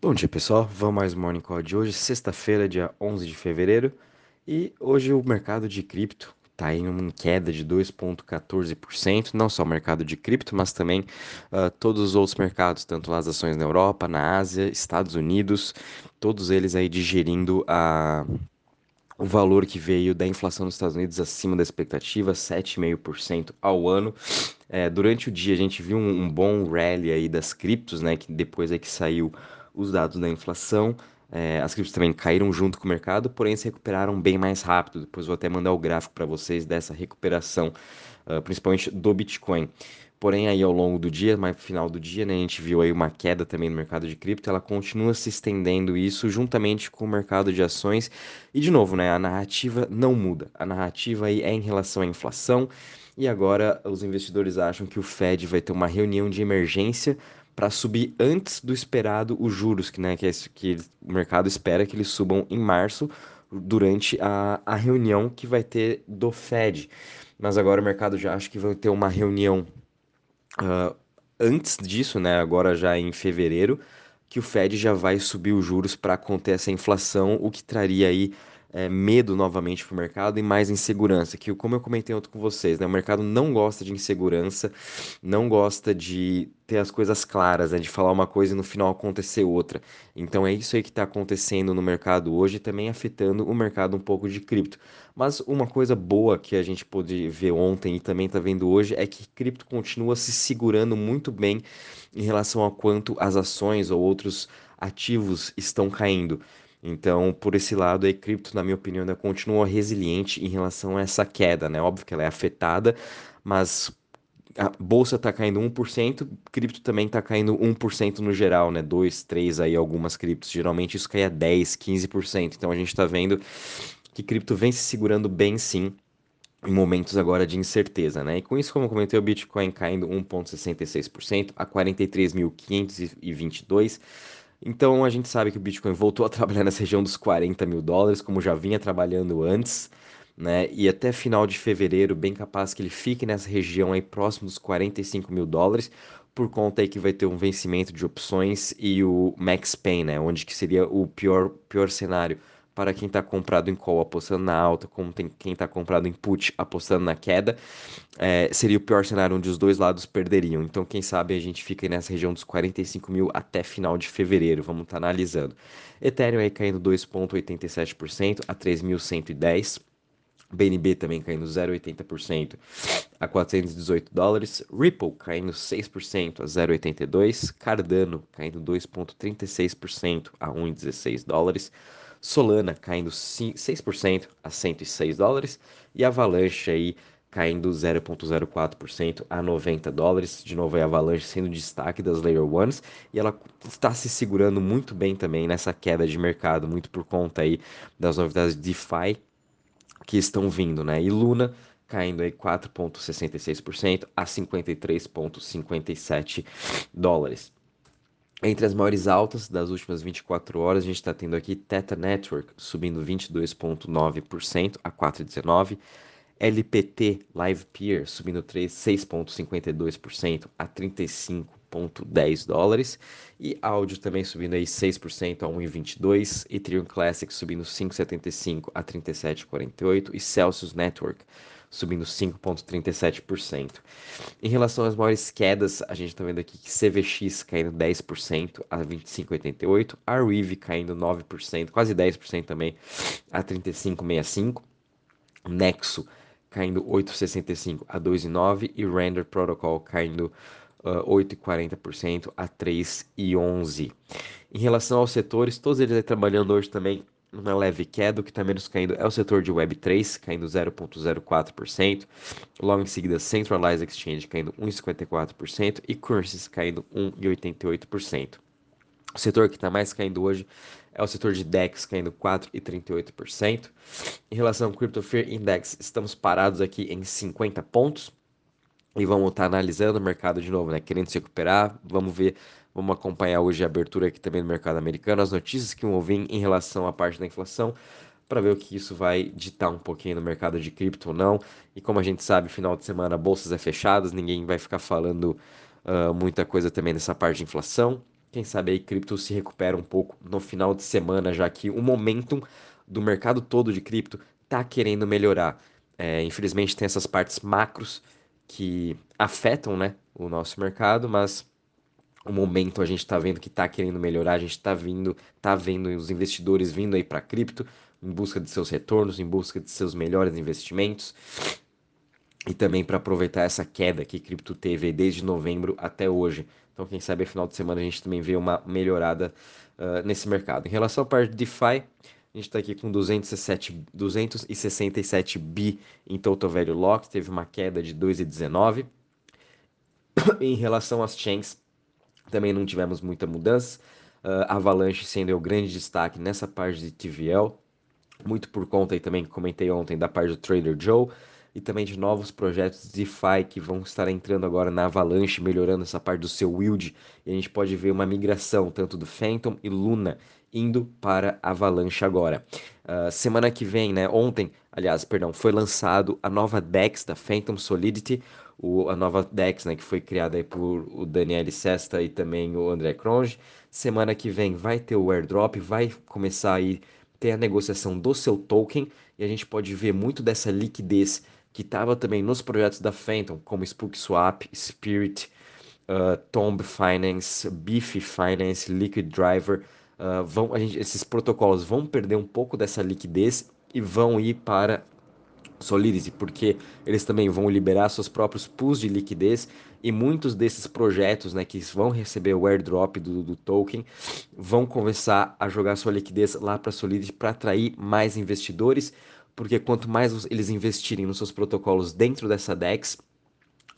Bom dia, pessoal. Vamos mais Morning Call de hoje, sexta-feira, dia 11 de fevereiro. E hoje o mercado de cripto está em uma queda de 2,14%. Não só o mercado de cripto, mas também uh, todos os outros mercados, tanto as ações na Europa, na Ásia, Estados Unidos, todos eles aí digerindo a o valor que veio da inflação nos Estados Unidos acima da expectativa, 7,5% ao ano. É, durante o dia a gente viu um, um, bom rally aí das criptos, né, que depois é que saiu os dados da inflação. É, as criptos também caíram junto com o mercado, porém se recuperaram bem mais rápido. Depois vou até mandar o gráfico para vocês dessa recuperação, uh, principalmente do Bitcoin. Porém, aí ao longo do dia, mais final do dia, né, a gente viu aí uma queda também no mercado de cripto, ela continua se estendendo isso juntamente com o mercado de ações. E de novo, né, a narrativa não muda. A narrativa aí é em relação à inflação. E agora os investidores acham que o Fed vai ter uma reunião de emergência para subir antes do esperado os juros, que, né, que, é, que o mercado espera que eles subam em março, durante a, a reunião que vai ter do Fed. Mas agora o mercado já acha que vai ter uma reunião uh, antes disso, né, agora já em fevereiro, que o Fed já vai subir os juros para conter essa inflação, o que traria aí é, medo novamente para o mercado e mais insegurança, que como eu comentei ontem com vocês, né, o mercado não gosta de insegurança, não gosta de ter as coisas claras, né, de falar uma coisa e no final acontecer outra. Então é isso aí que está acontecendo no mercado hoje, também afetando o mercado um pouco de cripto. Mas uma coisa boa que a gente pôde ver ontem e também está vendo hoje é que cripto continua se segurando muito bem em relação a quanto as ações ou outros ativos estão caindo. Então, por esse lado, a cripto, na minha opinião, ainda continua resiliente em relação a essa queda, né? Óbvio que ela é afetada, mas a bolsa está caindo 1%, cripto também está caindo 1% no geral, né? 2, 3 aí algumas criptos. Geralmente isso cai a 10, 15%. Então a gente está vendo que cripto vem se segurando bem sim em momentos agora de incerteza, né? E com isso, como eu comentei, o Bitcoin caindo 1,66% a 43.522 então a gente sabe que o Bitcoin voltou a trabalhar nessa região dos 40 mil dólares, como já vinha trabalhando antes, né? E até final de fevereiro, bem capaz que ele fique nessa região aí próximo dos 45 mil dólares, por conta aí que vai ter um vencimento de opções e o Max Pain, né? Onde que seria o pior, pior cenário para quem está comprado em call apostando na alta, como tem quem está comprado em put apostando na queda, é, seria o pior cenário onde os dois lados perderiam. Então, quem sabe a gente fica nessa região dos 45 mil até final de fevereiro, vamos estar tá analisando. Ethereum aí caindo 2,87% a 3.110. BNB também caindo 0,80% a 418 dólares. Ripple caindo 6% a 0,82. Cardano caindo 2,36% a 1,16 dólares. Solana caindo 6% a 106 dólares e Avalanche aí caindo 0,04% a 90 dólares. De novo, a Avalanche sendo destaque das Layer Ones e ela está se segurando muito bem também nessa queda de mercado, muito por conta aí das novidades DeFi que estão vindo, né? E Luna caindo aí 4,66% a 53,57 dólares. Entre as maiores altas das últimas 24 horas, a gente está tendo aqui Teta Network subindo 22,9% a 4,19%. LPT Live Peer subindo 6,52% a 35,10 dólares. E áudio também subindo aí 6% a 1,22. Ethereum Classic subindo 5,75 a 37,48. E Celsius Network subindo 5,37%. Em relação às maiores quedas, a gente está vendo aqui que CVX caindo 10% a 25,88%, Arweave caindo 9%, quase 10% também, a 35,65%, Nexo caindo 8,65% a 2,9% e Render Protocol caindo uh, 8,40% a 3,11%. Em relação aos setores, todos eles trabalhando hoje também uma leve queda, o que está menos caindo é o setor de Web3, caindo 0,04%. Logo em seguida, Centralized Exchange caindo 1,54% e Currencies caindo 1,88%. O setor que está mais caindo hoje é o setor de DEX, caindo 4,38%. Em relação ao Crypto Fear Index, estamos parados aqui em 50 pontos. E vamos estar tá analisando o mercado de novo, né? Querendo se recuperar. Vamos ver Vamos acompanhar hoje a abertura aqui também no mercado americano, as notícias que vão vir em relação à parte da inflação, para ver o que isso vai ditar um pouquinho no mercado de cripto ou não. E como a gente sabe, final de semana bolsas é fechadas, ninguém vai ficar falando uh, muita coisa também nessa parte de inflação. quem sabe aí cripto se recupera um pouco no final de semana, já que o momentum do mercado todo de cripto está querendo melhorar. É, infelizmente tem essas partes macros que afetam né, o nosso mercado, mas o momento a gente está vendo que está querendo melhorar, a gente está vindo, tá vendo os investidores vindo aí para cripto em busca de seus retornos, em busca de seus melhores investimentos e também para aproveitar essa queda que cripto teve desde novembro até hoje. Então, quem sabe, final de semana a gente também vê uma melhorada uh, nesse mercado. Em relação à parte de DeFi, a gente está aqui com 207, 267 bi em total value locked, teve uma queda de 2,19. em relação às chains, também não tivemos muita mudança. Uh, Avalanche sendo o grande destaque nessa parte de TVL, muito por conta aí também que comentei ontem da parte do Trader Joe e também de novos projetos DeFi que vão estar entrando agora na Avalanche, melhorando essa parte do seu yield. E a gente pode ver uma migração tanto do Phantom e Luna indo para Avalanche agora. Uh, semana que vem, né? Ontem, aliás, perdão, foi lançado a nova DEX da Phantom Solidity, o, a nova DEX, né, que foi criada aí por o Daniel Sesta e também o André Cronge. Semana que vem vai ter o airdrop, vai começar aí ter a negociação do seu token e a gente pode ver muito dessa liquidez que estava também nos projetos da Phantom, como SpookSwap, Spirit, uh, Tomb Finance, Beef Finance, Liquid Driver. Uh, vão, gente, esses protocolos vão perder um pouco dessa liquidez e vão ir para Solidity, porque eles também vão liberar seus próprios pools de liquidez e muitos desses projetos né, que vão receber o airdrop do, do token vão começar a jogar sua liquidez lá para Solidity para atrair mais investidores, porque quanto mais eles investirem nos seus protocolos dentro dessa DEX,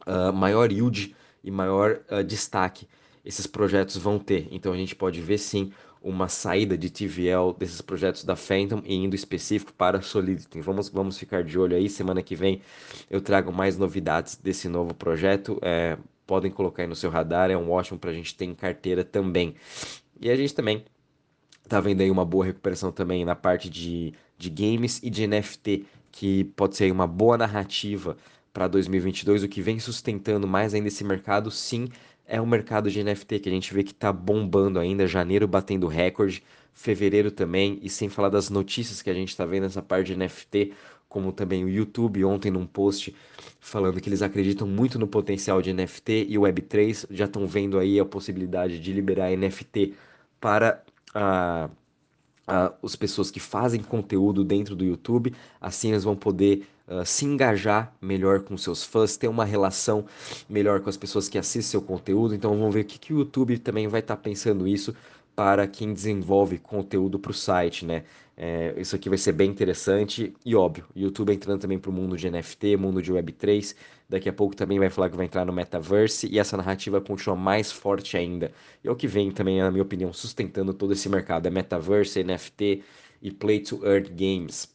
uh, maior yield e maior uh, destaque esses projetos vão ter. Então a gente pode ver sim uma saída de TVL desses projetos da Phantom e indo específico para Solidity. Vamos, vamos ficar de olho aí. Semana que vem eu trago mais novidades desse novo projeto. É, podem colocar aí no seu radar, é um ótimo para a gente ter em carteira também. E a gente também tá vendo aí uma boa recuperação também na parte de, de games e de NFT, que pode ser uma boa narrativa para 2022, o que vem sustentando mais ainda esse mercado, sim, é o mercado de NFT que a gente vê que está bombando ainda, janeiro batendo recorde, fevereiro também, e sem falar das notícias que a gente está vendo nessa parte de NFT, como também o YouTube ontem num post falando que eles acreditam muito no potencial de NFT e o Web3 já estão vendo aí a possibilidade de liberar NFT para a uh, as pessoas que fazem conteúdo dentro do YouTube, assim eles vão poder uh, se engajar melhor com seus fãs, ter uma relação melhor com as pessoas que assistem seu conteúdo. Então vamos ver o que, que o YouTube também vai estar tá pensando isso para quem desenvolve conteúdo para o site, né? É, isso aqui vai ser bem interessante e óbvio, YouTube entrando também para o mundo de NFT, mundo de Web3. Daqui a pouco também vai falar que vai entrar no Metaverse e essa narrativa continua mais forte ainda. E é o que vem também, na minha opinião, sustentando todo esse mercado: é Metaverse, NFT e Play to Earn Games.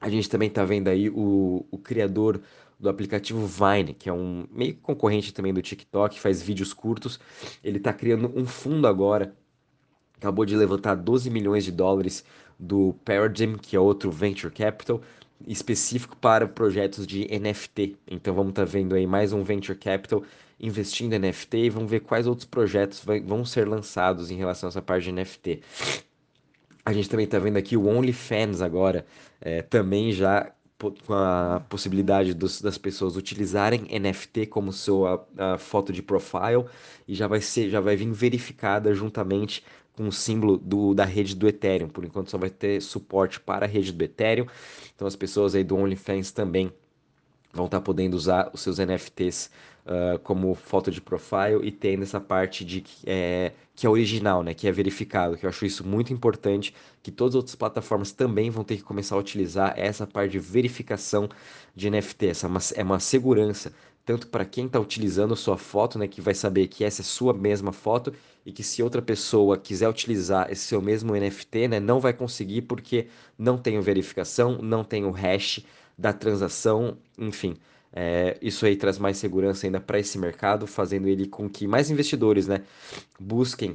A gente também está vendo aí o, o criador do aplicativo Vine, que é um meio concorrente também do TikTok, faz vídeos curtos. Ele está criando um fundo agora, acabou de levantar 12 milhões de dólares do Paradigm, que é outro venture capital, específico para projetos de NFT. Então vamos estar tá vendo aí mais um venture capital investindo em NFT e vamos ver quais outros projetos vai, vão ser lançados em relação a essa parte de NFT. A gente também está vendo aqui o OnlyFans agora, é, também já com a possibilidade dos, das pessoas utilizarem NFT como sua a, foto de profile e já vai ser, já vai vir verificada juntamente com o símbolo do, da rede do Ethereum. Por enquanto só vai ter suporte para a rede do Ethereum. Então as pessoas aí do OnlyFans também vão estar tá podendo usar os seus NFTs uh, como foto de profile e tendo essa parte de é, que é original, né, que é verificado, que eu acho isso muito importante, que todas as outras plataformas também vão ter que começar a utilizar essa parte de verificação de NFT, essa é uma, é uma segurança tanto para quem está utilizando sua foto, né, que vai saber que essa é sua mesma foto e que se outra pessoa quiser utilizar esse seu mesmo NFT, né, não vai conseguir porque não tem verificação, não tem o hash da transação, enfim. É, isso aí traz mais segurança ainda para esse mercado, fazendo ele com que mais investidores né, busquem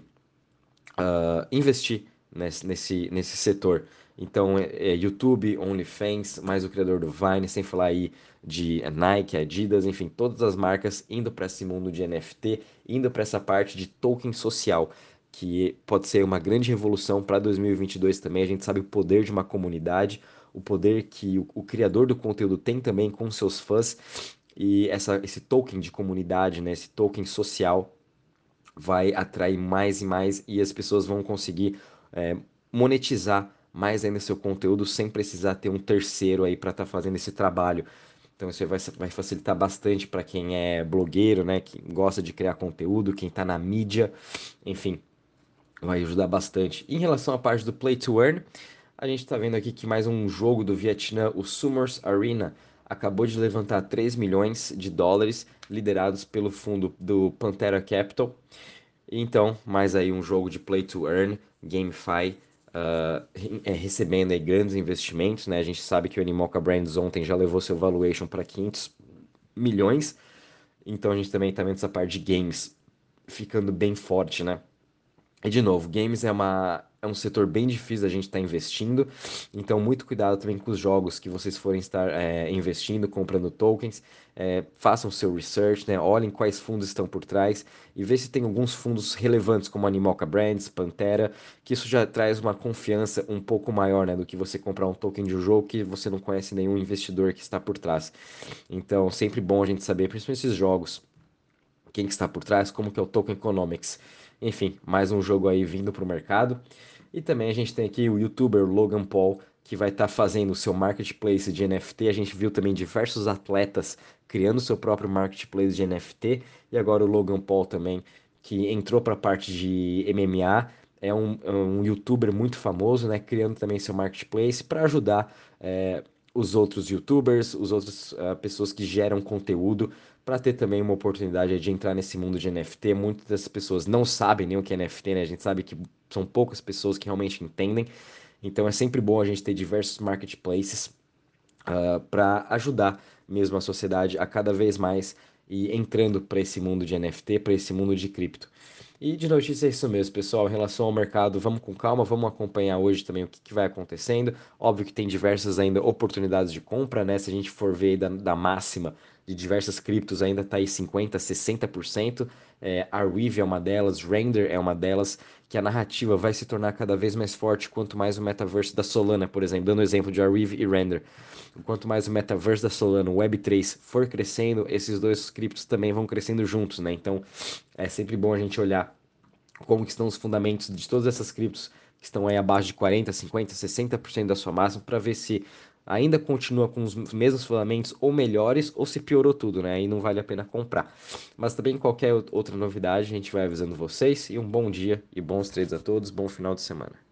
uh, investir nesse, nesse, nesse setor. Então, é, é YouTube, OnlyFans, mais o criador do Vine, sem falar aí de Nike, Adidas, enfim, todas as marcas indo para esse mundo de NFT, indo para essa parte de token social, que pode ser uma grande revolução para 2022 também. A gente sabe o poder de uma comunidade, o poder que o, o criador do conteúdo tem também com seus fãs e essa, esse token de comunidade, né, esse token social vai atrair mais e mais e as pessoas vão conseguir é, monetizar mais ainda seu conteúdo sem precisar ter um terceiro aí para estar tá fazendo esse trabalho. Então isso vai, vai facilitar bastante para quem é blogueiro, né, que gosta de criar conteúdo, quem está na mídia, enfim, vai ajudar bastante. Em relação à parte do Play to Earn, a gente está vendo aqui que mais um jogo do Vietnã, o Summers Arena, acabou de levantar 3 milhões de dólares, liderados pelo fundo do Pantera Capital. Então, mais aí um jogo de Play to Earn, GameFi, uh, é, recebendo aí grandes investimentos, né? A gente sabe que o Animoca Brands ontem já levou seu valuation para 500 milhões, então a gente também está vendo essa parte de games ficando bem forte, né? E de novo, games é uma é um setor bem difícil da gente estar tá investindo, então muito cuidado também com os jogos que vocês forem estar é, investindo, comprando tokens, é, façam seu research, né? olhem quais fundos estão por trás e vê se tem alguns fundos relevantes como Animoca Brands, Pantera, que isso já traz uma confiança um pouco maior né, do que você comprar um token de um jogo que você não conhece nenhum investidor que está por trás. Então, sempre bom a gente saber, principalmente esses jogos, quem que está por trás, como que é o token economics. Enfim, mais um jogo aí vindo para o mercado. E também a gente tem aqui o youtuber Logan Paul, que vai estar tá fazendo o seu marketplace de NFT. A gente viu também diversos atletas criando seu próprio marketplace de NFT. E agora o Logan Paul também, que entrou para a parte de MMA. É um, é um youtuber muito famoso, né? Criando também seu marketplace para ajudar é, os outros youtubers, os outros uh, pessoas que geram conteúdo para ter também uma oportunidade de entrar nesse mundo de NFT. Muitas das pessoas não sabem nem o que é NFT, né? A gente sabe que são poucas pessoas que realmente entendem. Então é sempre bom a gente ter diversos marketplaces uh, ah, para ajudar mesmo a sociedade a cada vez mais e entrando para esse mundo de NFT, para esse mundo de cripto. E de notícia é isso mesmo, pessoal. Em relação ao mercado, vamos com calma, vamos acompanhar hoje também o que, que vai acontecendo. Óbvio que tem diversas ainda oportunidades de compra, né? Se a gente for ver da, da máxima de diversas criptos, ainda está aí 50%, 60%. É, Arweave é uma delas, Render é uma delas, que a narrativa vai se tornar cada vez mais forte quanto mais o metaverso da Solana, por exemplo, dando o exemplo de Arweave e Render. Quanto mais o metaverso da Solana, o Web3 for crescendo, esses dois criptos também vão crescendo juntos, né? Então, é sempre bom a gente olhar como estão os fundamentos de todas essas criptos que estão aí abaixo de 40, 50, 60% da sua máxima para ver se ainda continua com os mesmos fundamentos ou melhores ou se piorou tudo, né? Aí não vale a pena comprar. Mas também qualquer outra novidade a gente vai avisando vocês e um bom dia e bons trades a todos, bom final de semana.